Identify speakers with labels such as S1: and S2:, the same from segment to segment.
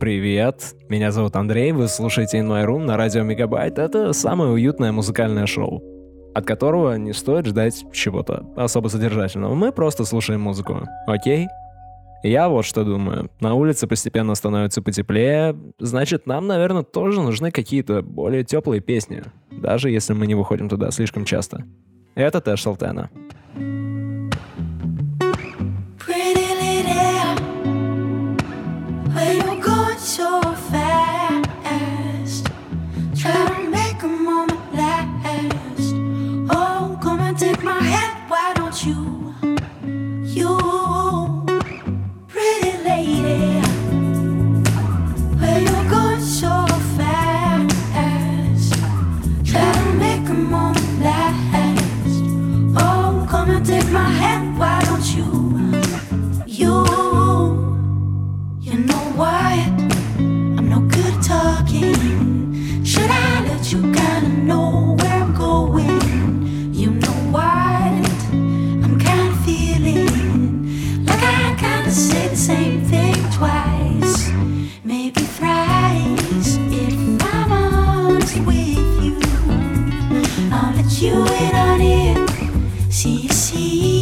S1: Привет, меня зовут Андрей, вы слушаете In My Room на радио Мегабайт. Это самое уютное музыкальное шоу, от которого не стоит ждать чего-то особо содержательного. Мы просто слушаем музыку, окей? Я вот что думаю. На улице постепенно становится потеплее, значит, нам, наверное, тоже нужны какие-то более теплые песни, даже если мы не выходим туда слишком часто. Это Тэш Салтена. you in on it. See you, see you.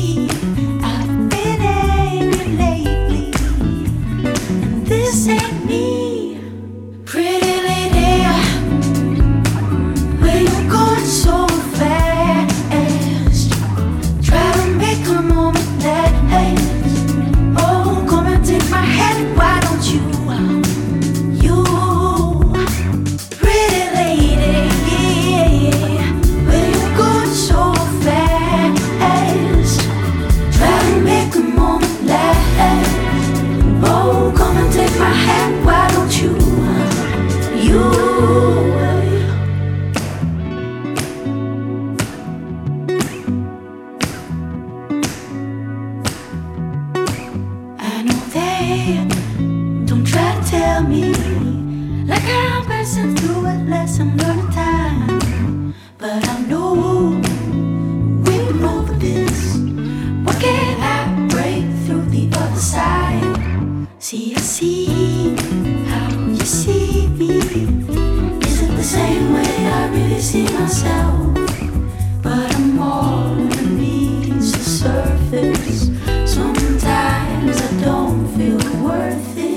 S1: perfeito.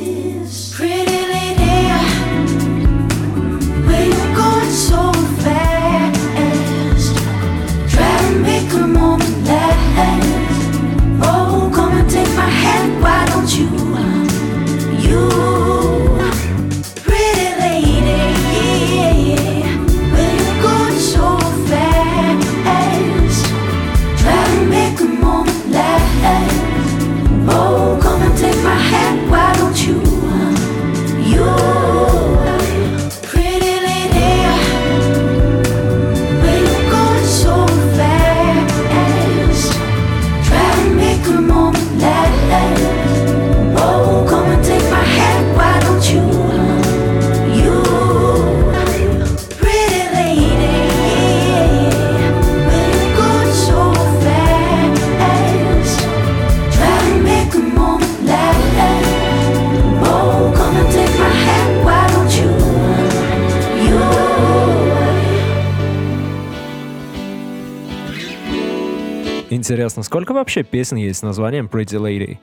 S1: Сколько вообще песен есть с названием Pretty Lady?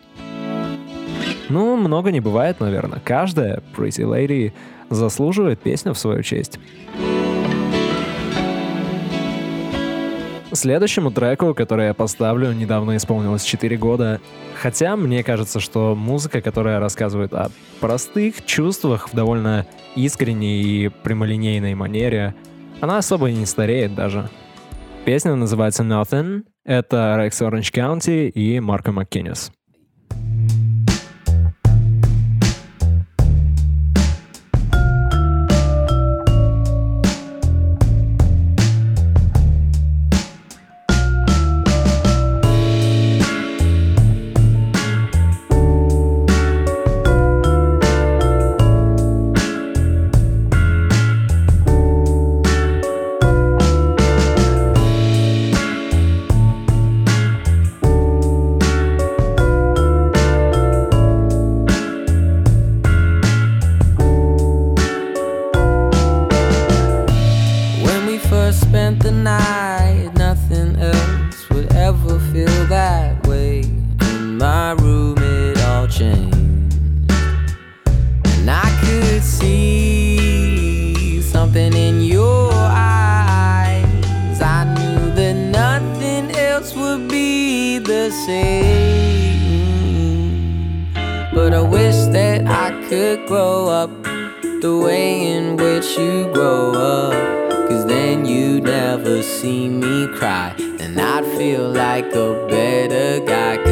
S1: Ну, много не бывает, наверное. Каждая Pretty Lady заслуживает песню в свою честь. Следующему треку, который я поставлю, недавно исполнилось 4 года. Хотя мне кажется, что музыка, которая рассказывает о простых чувствах в довольно искренней и прямолинейной манере, она особо и не стареет даже. Песня называется Nothing, это Rex Orange County и Марко МакКиннис.
S2: could grow up the way in which you grow up. Cause then you'd never see me cry, and I'd feel like a better guy.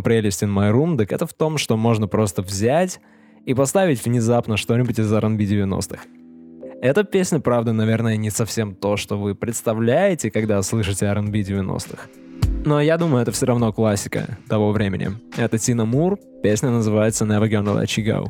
S3: чем прелесть In My Room, так это в том, что можно просто взять и поставить внезапно что-нибудь из R&B 90-х. Эта песня, правда, наверное, не совсем то, что вы представляете, когда слышите R&B 90-х. Но я думаю, это все равно классика того времени. Это Тина Мур, песня называется «Never Gonna Let You Go».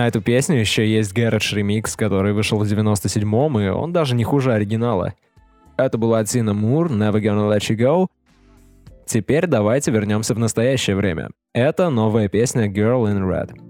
S4: На эту песню еще есть Garage ремикс, который вышел в 97-м, и он даже не хуже оригинала. Это была Тина Мур, Never Gonna Let You Go. Теперь давайте вернемся в настоящее время. Это новая песня Girl in Red.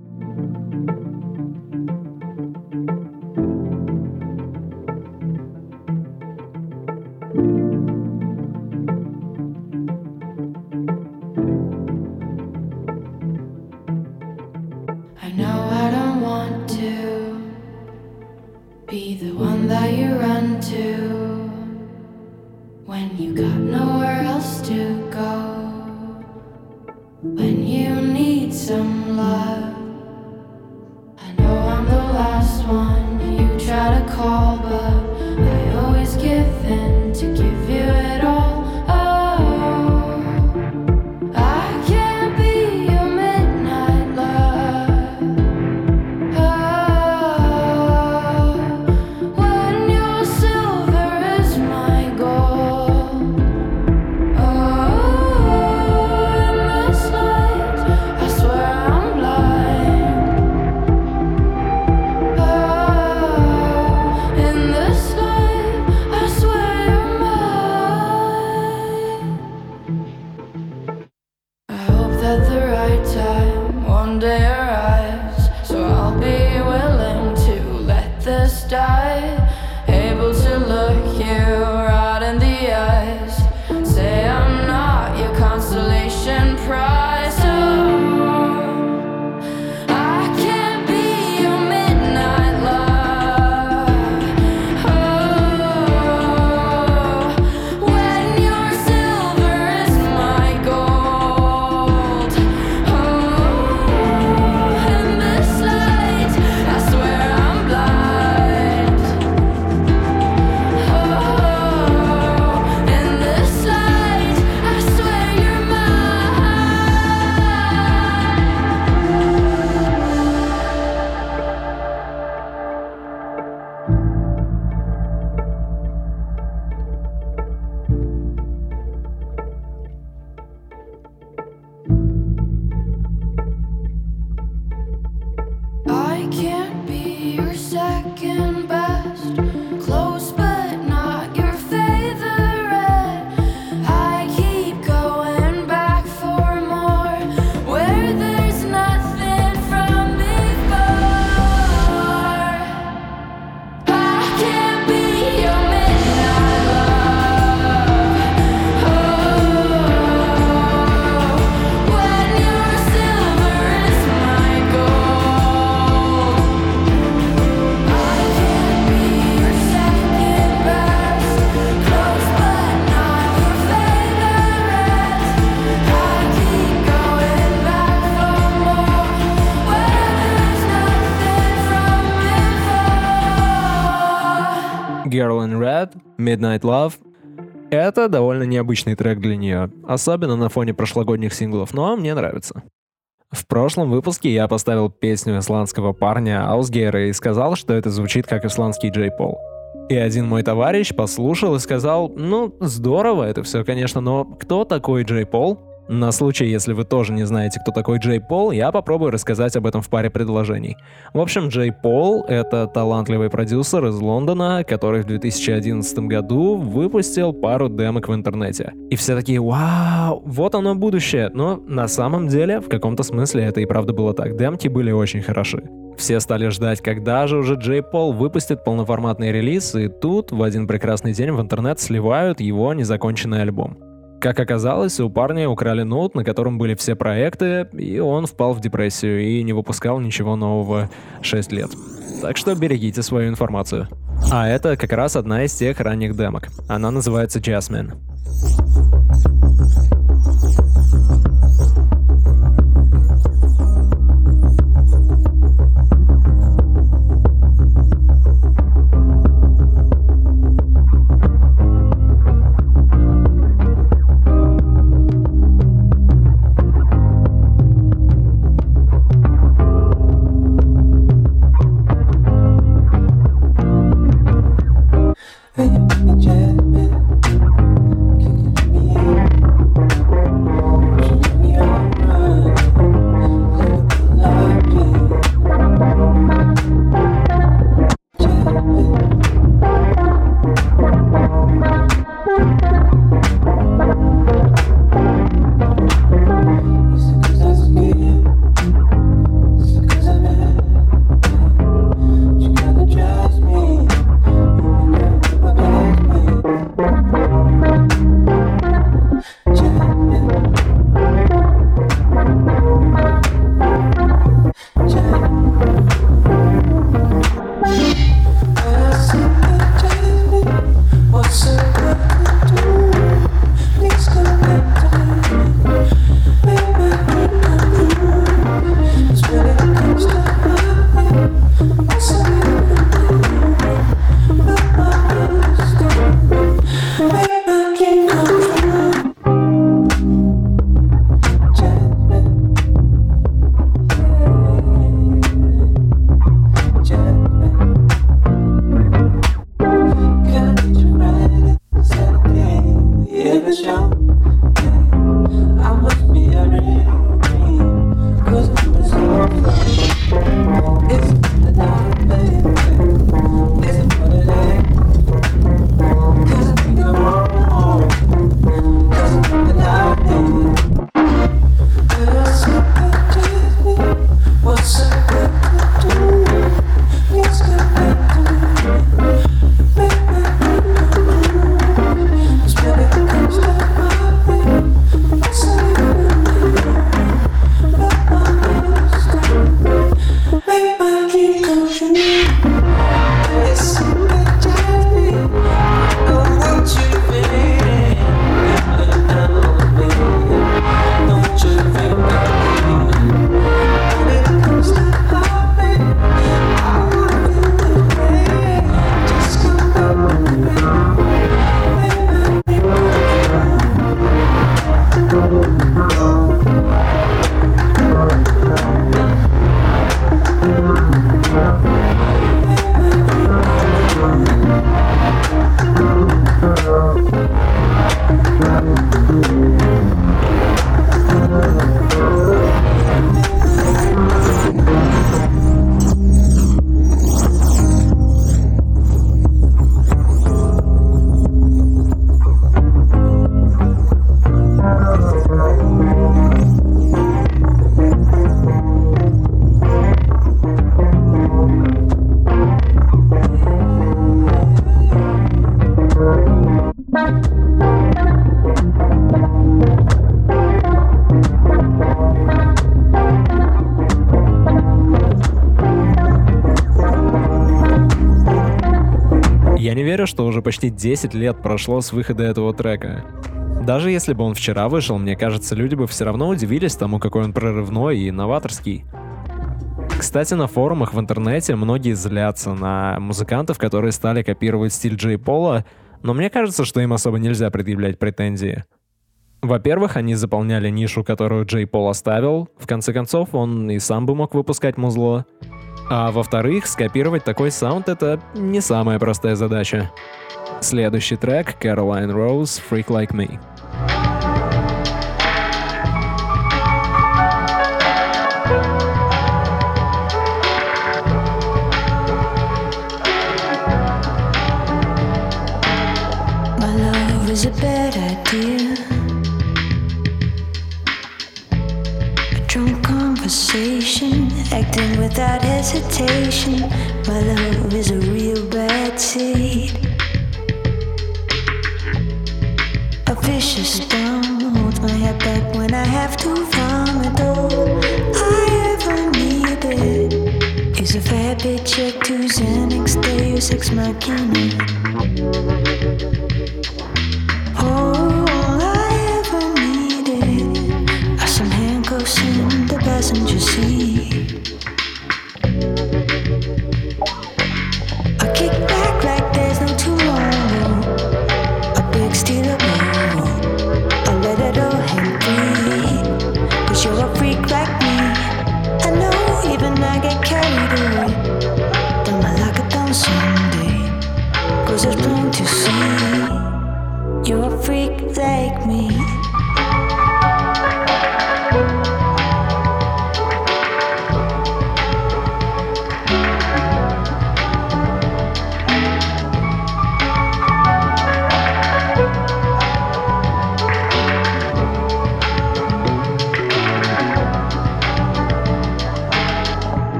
S4: Red, Midnight Love. Это довольно необычный трек для нее, особенно на фоне прошлогодних синглов, но мне нравится. В прошлом выпуске я поставил песню исландского парня Аусгейра и сказал, что это звучит как исландский Джей Пол. И один мой товарищ послушал и сказал, ну, здорово это все, конечно, но кто такой Джей Пол? На случай, если вы тоже не знаете, кто такой Джей Пол, я попробую рассказать об этом в паре предложений. В общем, Джей Пол — это талантливый продюсер из Лондона, который в 2011 году выпустил пару демок в интернете. И все такие, вау, вот оно будущее. Но на самом деле, в каком-то смысле это и правда было так. Демки были очень хороши. Все стали ждать, когда же уже Джей Пол выпустит полноформатный релиз, и тут в один прекрасный день в интернет сливают его незаконченный альбом. Как оказалось, у парня украли ноут, на котором были все проекты, и он впал в депрессию и не выпускал ничего нового 6 лет. Так что берегите свою информацию. А это как раз одна из тех ранних демок. Она называется Jasmine.
S3: Уже почти 10 лет прошло с выхода этого трека. Даже если бы он вчера вышел, мне кажется, люди бы все равно удивились тому, какой он прорывной и новаторский. Кстати, на форумах в интернете многие злятся на музыкантов, которые стали копировать стиль Джей Пола, но мне кажется, что им особо нельзя предъявлять претензии. Во-первых, они заполняли нишу, которую Джей Пол оставил. В конце концов, он и сам бы мог выпускать музло. А во-вторых, скопировать такой саунд — это не самая простая задача. Следующий трек — Caroline Rose «Freak Like Me».
S1: My love is a bad idea. Acting without hesitation. My love is a real bad seed. A vicious storm holds my head back when I have to vomit. All I ever needed is a fair paycheck to Xanax, Deus Ex Machina.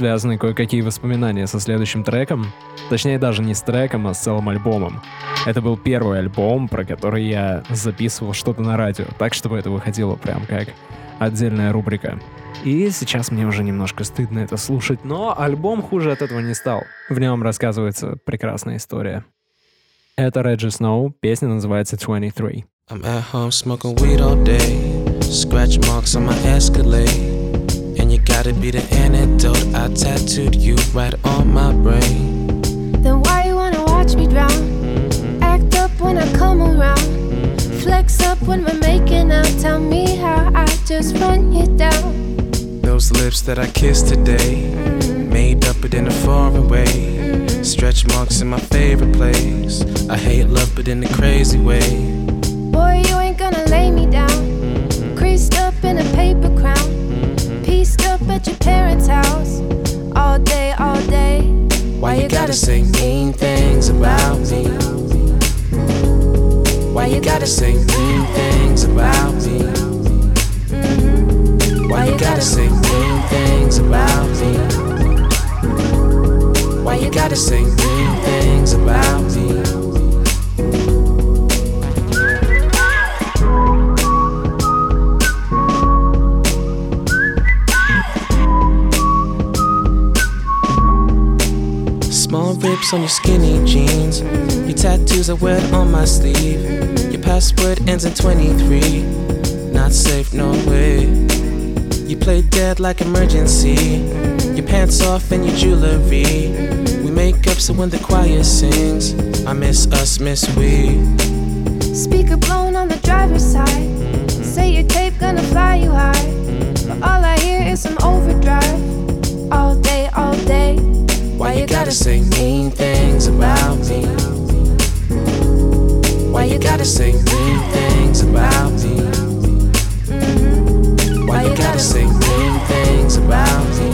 S3: Связаны кое-какие воспоминания со следующим треком. Точнее, даже не с треком, а с целым альбомом. Это был первый альбом, про который я записывал что-то на радио, так, чтобы это выходило прям как отдельная рубрика. И сейчас мне уже немножко стыдно это слушать, но альбом хуже от этого не стал. В нем рассказывается прекрасная история. Это Реджи Сноу, песня называется 23.
S5: I'm at home smoking weed all day, scratch marks on my Escalade. Gotta be the antidote. I tattooed you right on my brain.
S4: Then why you wanna watch me drown? Mm-hmm. Act up when I come around. Mm-hmm. Flex up when we're making out. Tell me how I just run you down.
S5: Those lips that I kissed today, mm-hmm. made up but in a foreign way. Stretch marks in my favorite place. I hate love, but in a crazy way.
S4: Boy, you ain't gonna lay me down. Creased up in a paper
S5: you gotta say mean things about me? Why you gotta say mean things about me? Why you gotta say mean things On your skinny jeans. Your tattoos are wet on my sleeve. Your password ends in 23. Not safe, no way. You play dead like emergency. Your pants off and your jewelry. We make up so when the choir sings, I miss us, miss we.
S4: Speaker blown on the driver's side. Say your tape gonna fly you high. But all I hear is some overdrive. All day, all day.
S5: Why you gotta say mean things about me? Why you gotta say mean things about me? Why you gotta say mean things about me?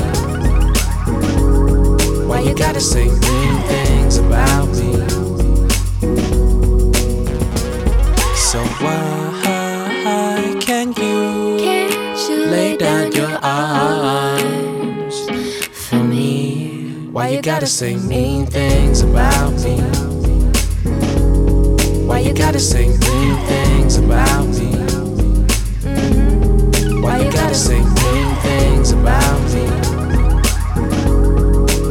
S5: Why you gotta say mean things about me? Gotta say mean things about me? Why you gotta say mean things about me? Why you gotta say mean things about me?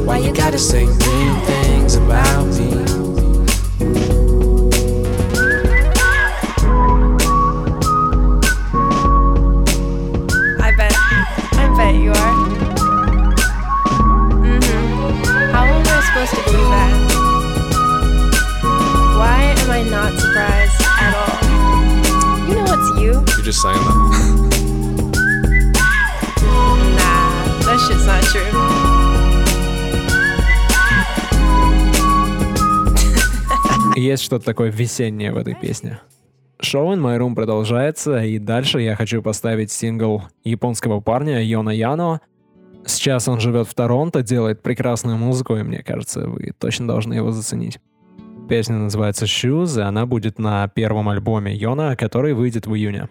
S5: Why you gotta say mean things about me?
S4: That. Nah, that shit's not true.
S3: Есть что-то такое весеннее в этой песне. Шоу In My Room продолжается, и дальше я хочу поставить сингл японского парня Йона Яно. Сейчас он живет в Торонто, делает прекрасную музыку, и мне кажется, вы точно должны его заценить. Песня называется Shoes, и она будет на первом альбоме Йона, который выйдет в июне.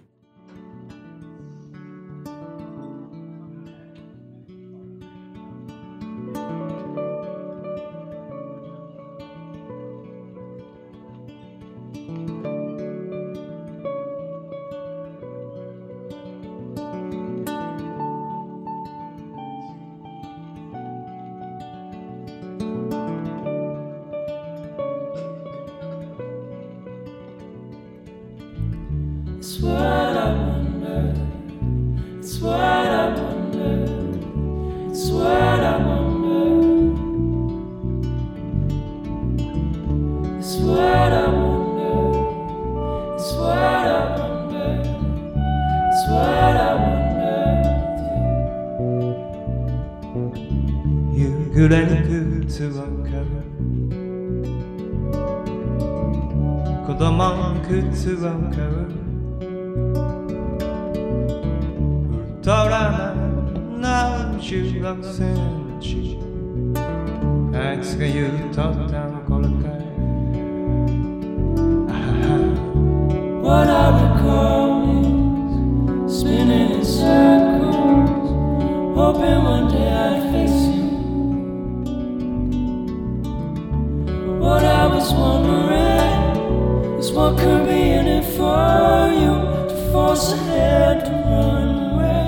S6: always wondering is what could be in it for you to force a hand to run away.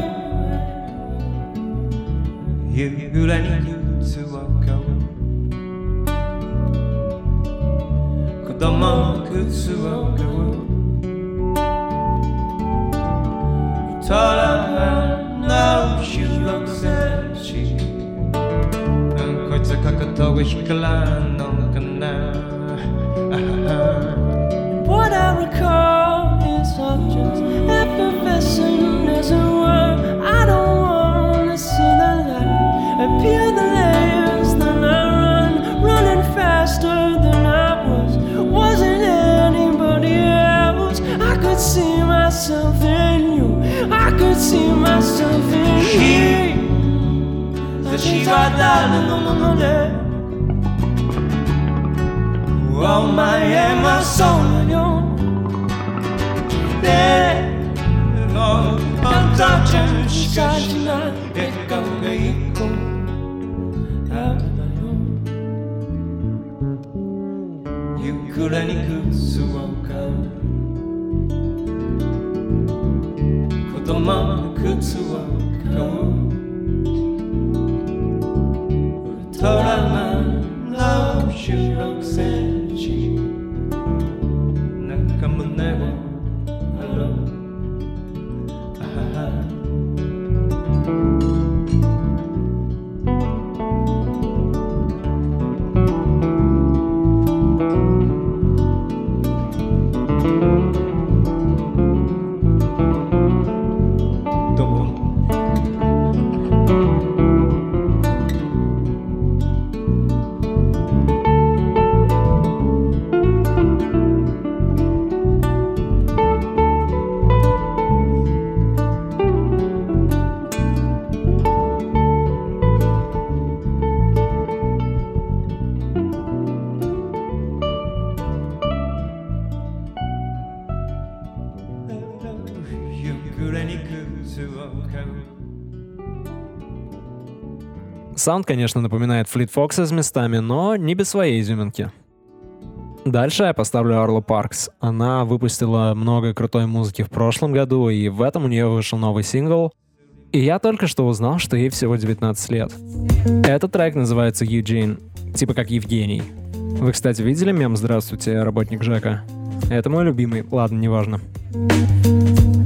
S2: You, you let me to walk away. 子供靴を買う
S6: Tall and now she looks at she こいつかかとを引かない king, the Shiva Dal, Oh my Emma Solagnon Dead Lord Untouched
S3: Саунд, конечно, напоминает Fleet Foxes местами, но не без своей изюминки. Дальше я поставлю Arlo Parks. Она выпустила много крутой музыки в прошлом году, и в этом у нее вышел новый сингл. И я только что узнал, что ей всего 19 лет. Этот трек называется Eugene. типа как «Евгений». Вы, кстати, видели мем «Здравствуйте, работник Жека»? Это мой любимый, ладно, неважно.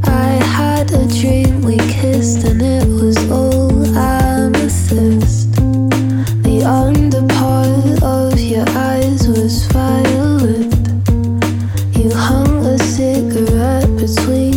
S7: I had a dream we kissed and it was all amethyst between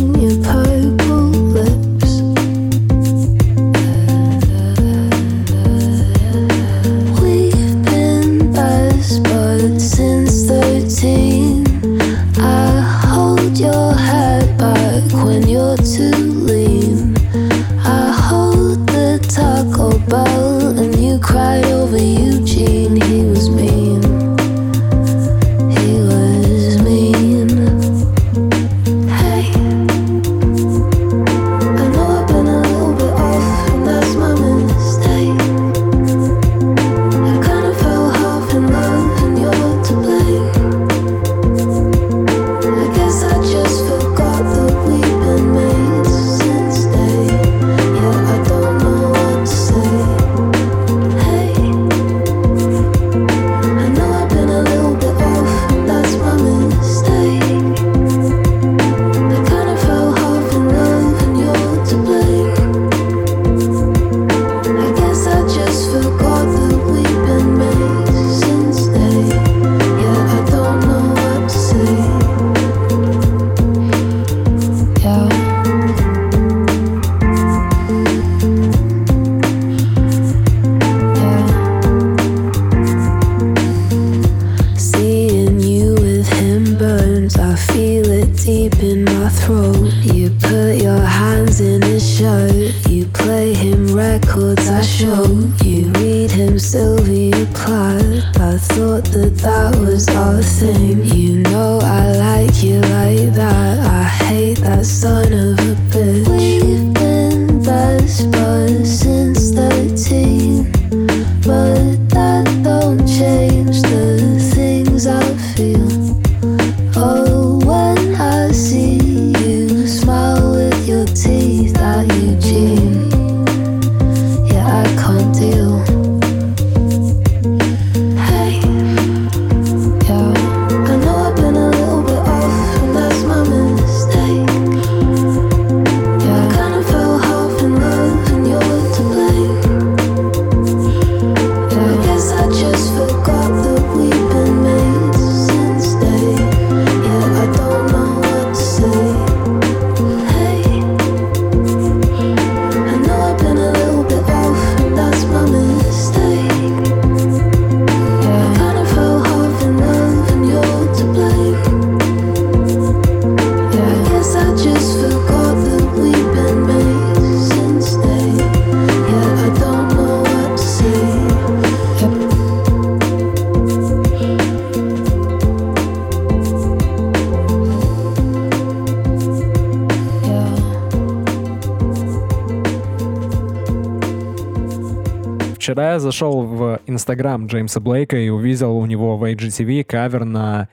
S2: Вчера я зашел в инстаграм Джеймса Блейка и увидел у него в IGTV кавер на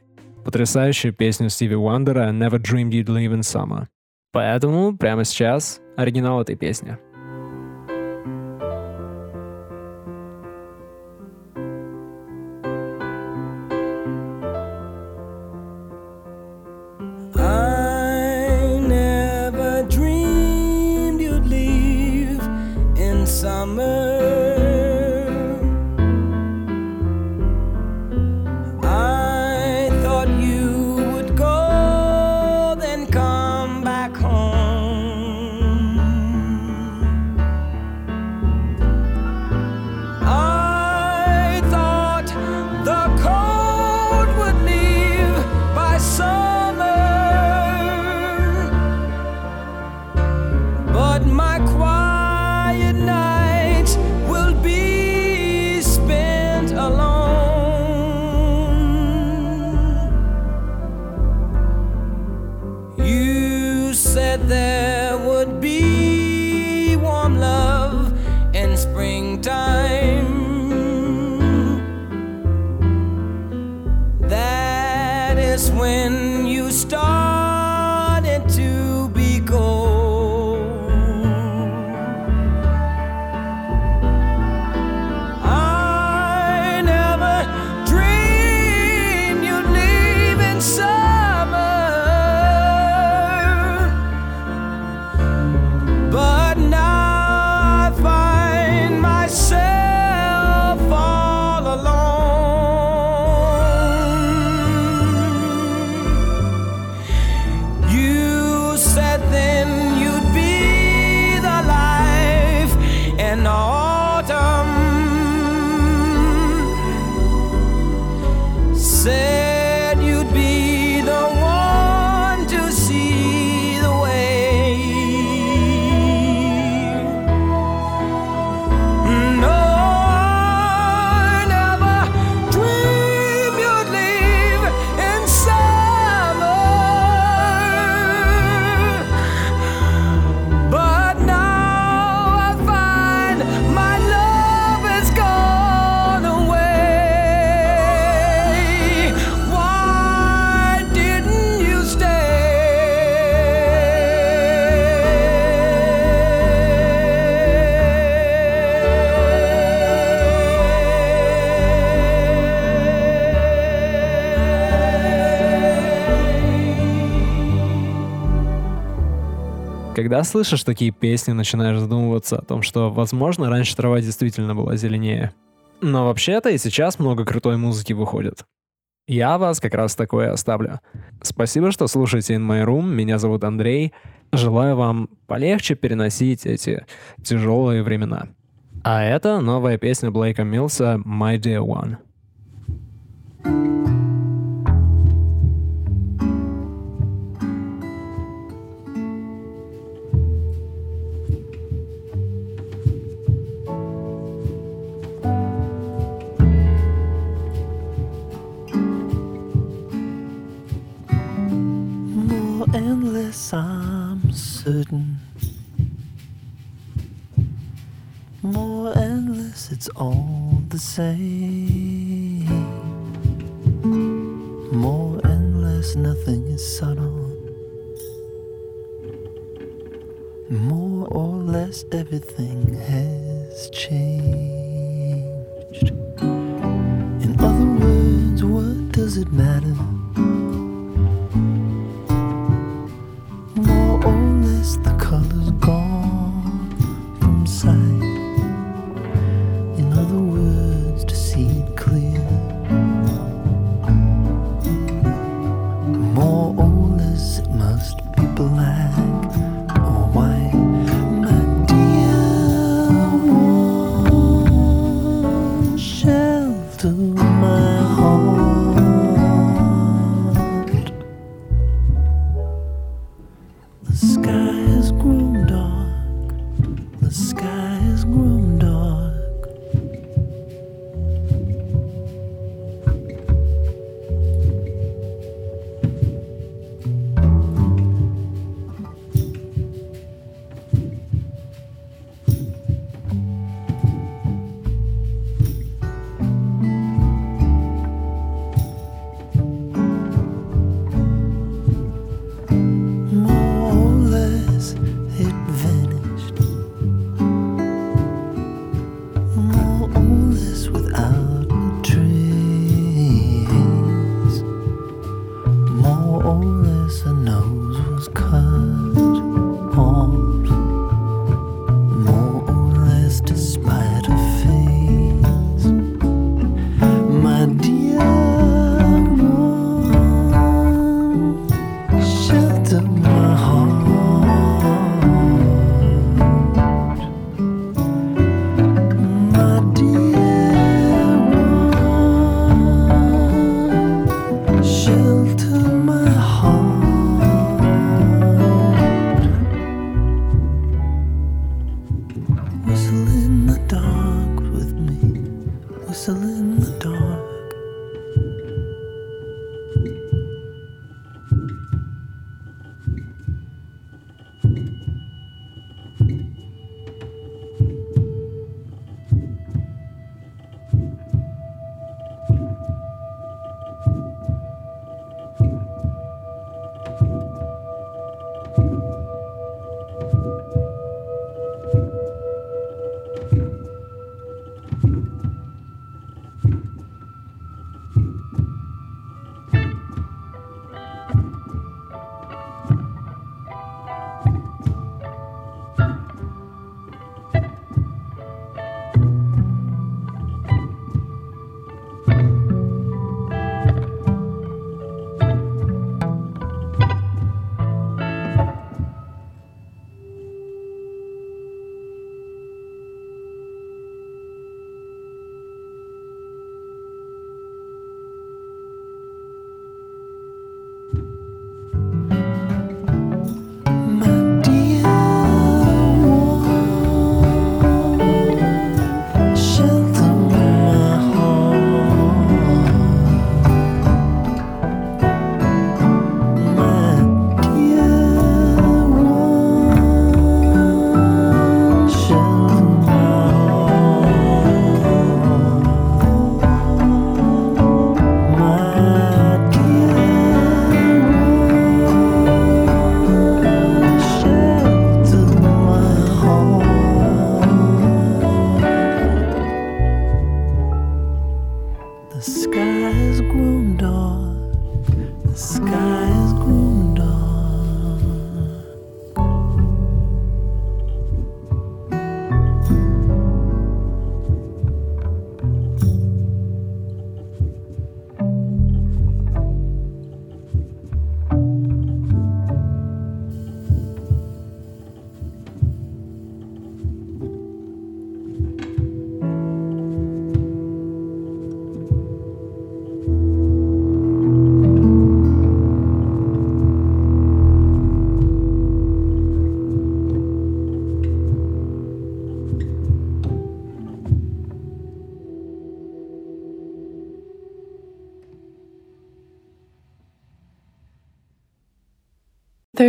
S2: потрясающую песню Стиви Уандера «Never Dreamed You'd Live in Summer». Поэтому прямо сейчас оригинал этой песни. Когда слышишь такие песни, начинаешь задумываться о том, что, возможно, раньше трава действительно была зеленее. Но вообще-то и сейчас много крутой музыки выходит. Я вас как раз такое оставлю. Спасибо, что слушаете In My Room. Меня зовут Андрей. Желаю вам полегче переносить эти тяжелые времена. А это новая песня Блейка Милса «My Dear One».
S8: more certain. More endless, it's all the same.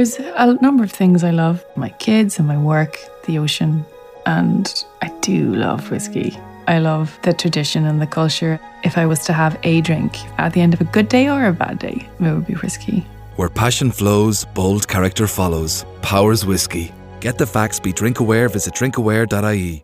S9: There's a number of things I love my kids and my work, the ocean, and I do love whiskey. I love the tradition and the culture. If I was to have a drink at the end of a good day or a bad day, it would be whiskey.
S10: Where passion flows, bold character follows. Powers Whiskey. Get the facts, be drink aware, visit drinkaware.ie.